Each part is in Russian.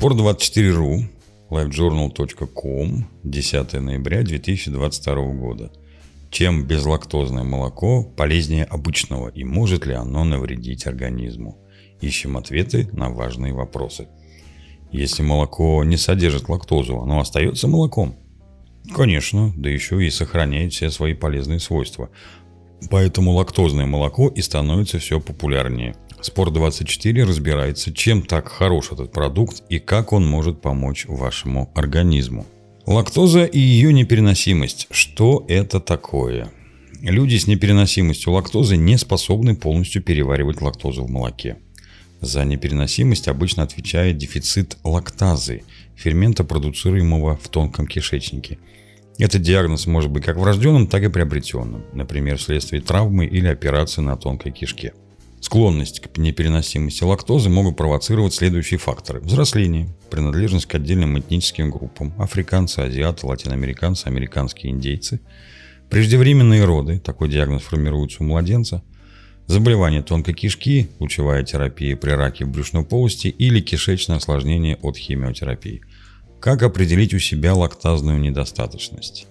Sport24.ru, livejournal.com, 10 ноября 2022 года. Чем безлактозное молоко полезнее обычного и может ли оно навредить организму? Ищем ответы на важные вопросы. Если молоко не содержит лактозу, оно остается молоком? Конечно, да еще и сохраняет все свои полезные свойства. Поэтому лактозное молоко и становится все популярнее. Спорт24 разбирается, чем так хорош этот продукт и как он может помочь вашему организму. Лактоза и ее непереносимость. Что это такое? Люди с непереносимостью лактозы не способны полностью переваривать лактозу в молоке. За непереносимость обычно отвечает дефицит лактазы, фермента, продуцируемого в тонком кишечнике. Этот диагноз может быть как врожденным, так и приобретенным, например, вследствие травмы или операции на тонкой кишке. Склонность к непереносимости лактозы могут провоцировать следующие факторы. Взросление, принадлежность к отдельным этническим группам, африканцы, азиаты, латиноамериканцы, американские индейцы, преждевременные роды, такой диагноз формируется у младенца, заболевание тонкой кишки, лучевая терапия при раке брюшной полости или кишечное осложнение от химиотерапии. Как определить у себя лактазную недостаточность?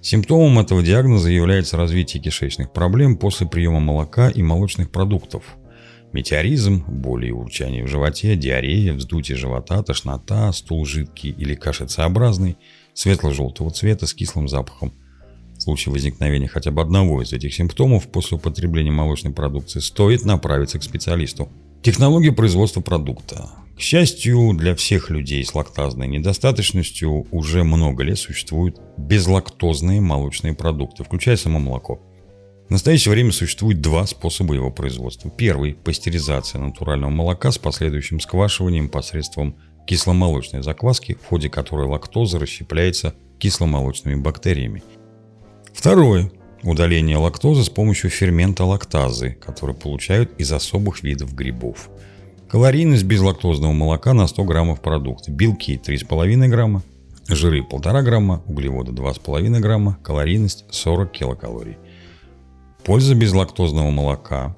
Симптомом этого диагноза является развитие кишечных проблем после приема молока и молочных продуктов. Метеоризм, боли и урчание в животе, диарея, вздутие живота, тошнота, стул жидкий или кашицеобразный, светло-желтого цвета с кислым запахом. В случае возникновения хотя бы одного из этих симптомов после употребления молочной продукции стоит направиться к специалисту. Технология производства продукта. К счастью, для всех людей с лактазной недостаточностью уже много лет существуют безлактозные молочные продукты, включая само молоко. В настоящее время существует два способа его производства. Первый – пастеризация натурального молока с последующим сквашиванием посредством кисломолочной закваски, в ходе которой лактоза расщепляется кисломолочными бактериями. Второе – удаление лактозы с помощью фермента лактазы, который получают из особых видов грибов – Калорийность безлактозного молока на 100 граммов продукта. Белки 3,5 грамма, жиры 1,5 грамма, углеводы 2,5 грамма, калорийность 40 килокалорий. Польза безлактозного молока.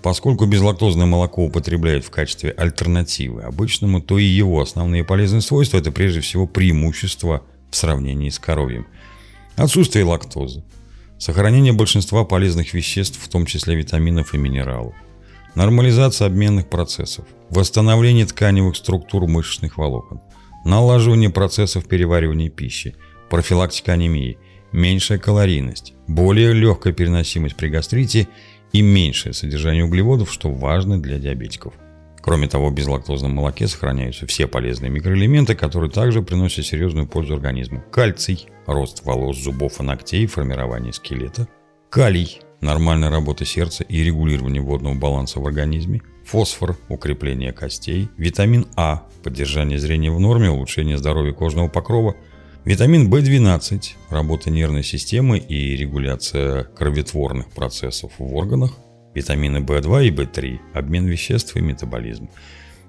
Поскольку безлактозное молоко употребляют в качестве альтернативы обычному, то и его основные полезные свойства – это прежде всего преимущество в сравнении с коровьем. Отсутствие лактозы, сохранение большинства полезных веществ, в том числе витаминов и минералов, нормализация обменных процессов, восстановление тканевых структур мышечных волокон, налаживание процессов переваривания пищи, профилактика анемии, меньшая калорийность, более легкая переносимость при гастрите. И меньшее содержание углеводов, что важно для диабетиков. Кроме того, в безлактозном молоке сохраняются все полезные микроэлементы, которые также приносят серьезную пользу организму. Кальций – рост волос, зубов и ногтей, формирование скелета. Калий нормальная работа сердца и регулирование водного баланса в организме, фосфор, укрепление костей, витамин А, поддержание зрения в норме, улучшение здоровья кожного покрова, витамин В12, работа нервной системы и регуляция кроветворных процессов в органах, витамины В2 и В3, обмен веществ и метаболизм.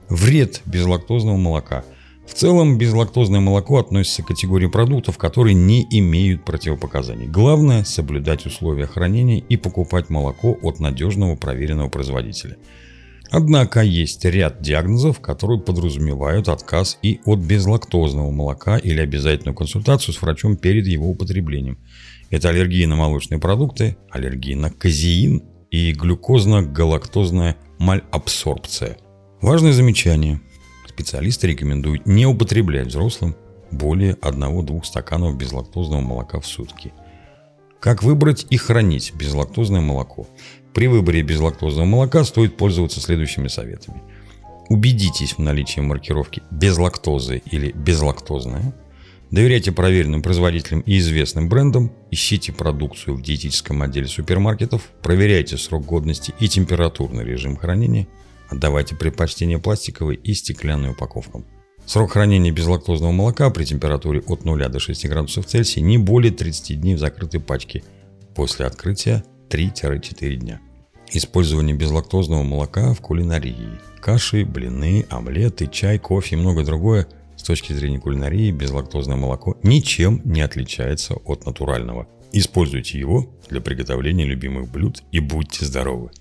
Вред безлактозного молока – в целом, безлактозное молоко относится к категории продуктов, которые не имеют противопоказаний. Главное – соблюдать условия хранения и покупать молоко от надежного проверенного производителя. Однако есть ряд диагнозов, которые подразумевают отказ и от безлактозного молока или обязательную консультацию с врачом перед его употреблением. Это аллергия на молочные продукты, аллергия на казеин и глюкозно-галактозная малабсорбция. Важное замечание – Специалисты рекомендуют не употреблять взрослым более 1-2 стаканов безлактозного молока в сутки. Как выбрать и хранить безлактозное молоко? При выборе безлактозного молока стоит пользоваться следующими советами. Убедитесь в наличии маркировки без лактозы или безлактозное. Доверяйте проверенным производителям и известным брендам. Ищите продукцию в диетическом отделе супермаркетов. Проверяйте срок годности и температурный режим хранения – Отдавайте предпочтение пластиковой и стеклянной упаковкам. Срок хранения безлактозного молока при температуре от 0 до 6 градусов Цельсия не более 30 дней в закрытой пачке. После открытия 3-4 дня. Использование безлактозного молока в кулинарии. Каши, блины, омлеты, чай, кофе и многое другое с точки зрения кулинарии безлактозное молоко ничем не отличается от натурального. Используйте его для приготовления любимых блюд и будьте здоровы!